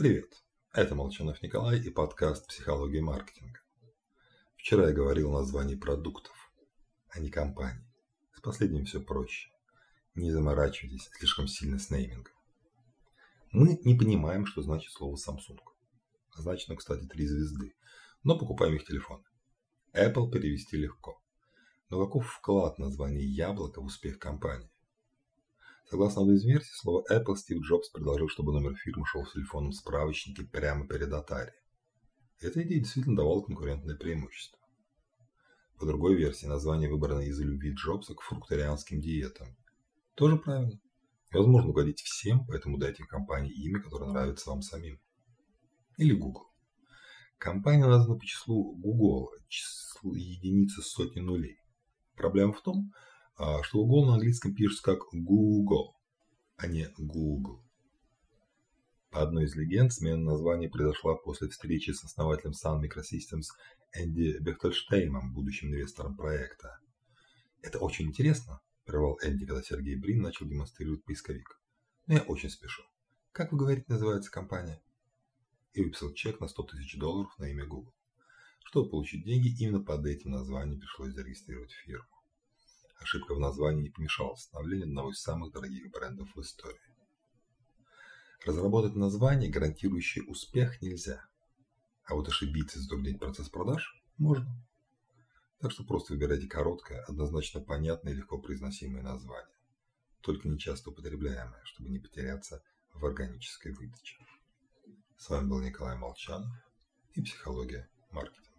Привет, это Молчанов Николай и подкаст «Психология маркетинга». Вчера я говорил о названии продуктов, а не компаний. С последним все проще. Не заморачивайтесь слишком сильно с неймингом. Мы не понимаем, что значит слово Samsung. Означено, кстати, три звезды, но покупаем их телефоны. Apple перевести легко. Но каков вклад названия яблоко в успех компании? Согласно одной из версий, слово Apple Стив Джобс предложил, чтобы номер фирмы шел в телефонном справочнике прямо перед Atari. Эта идея действительно давала конкурентное преимущество. По другой версии, название выбрано из-за любви Джобса к фрукторианским диетам. Тоже правильно. Невозможно угодить всем, поэтому дайте компании имя, которое нравится вам самим. Или Google. Компания названа по числу Google, числу единицы сотни нулей. Проблема в том, что Google на английском пишется как Google, а не Google. По одной из легенд, смена названия произошла после встречи с основателем Sun Microsystems Энди Бехтельштеймом, будущим инвестором проекта. «Это очень интересно», – прервал Энди, когда Сергей Брин начал демонстрировать поисковик. «Но я очень спешу. Как вы говорите, называется компания?» И выписал чек на 100 тысяч долларов на имя Google. Чтобы получить деньги, именно под этим названием пришлось зарегистрировать фирму. Ошибка в названии не помешала становлению одного из самых дорогих брендов в истории. Разработать название, гарантирующее успех, нельзя. А вот ошибиться и затруднить процесс продаж можно. Так что просто выбирайте короткое, однозначно понятное и легко произносимое название. Только не часто употребляемое, чтобы не потеряться в органической выдаче. С вами был Николай Молчанов и «Психология маркетинга».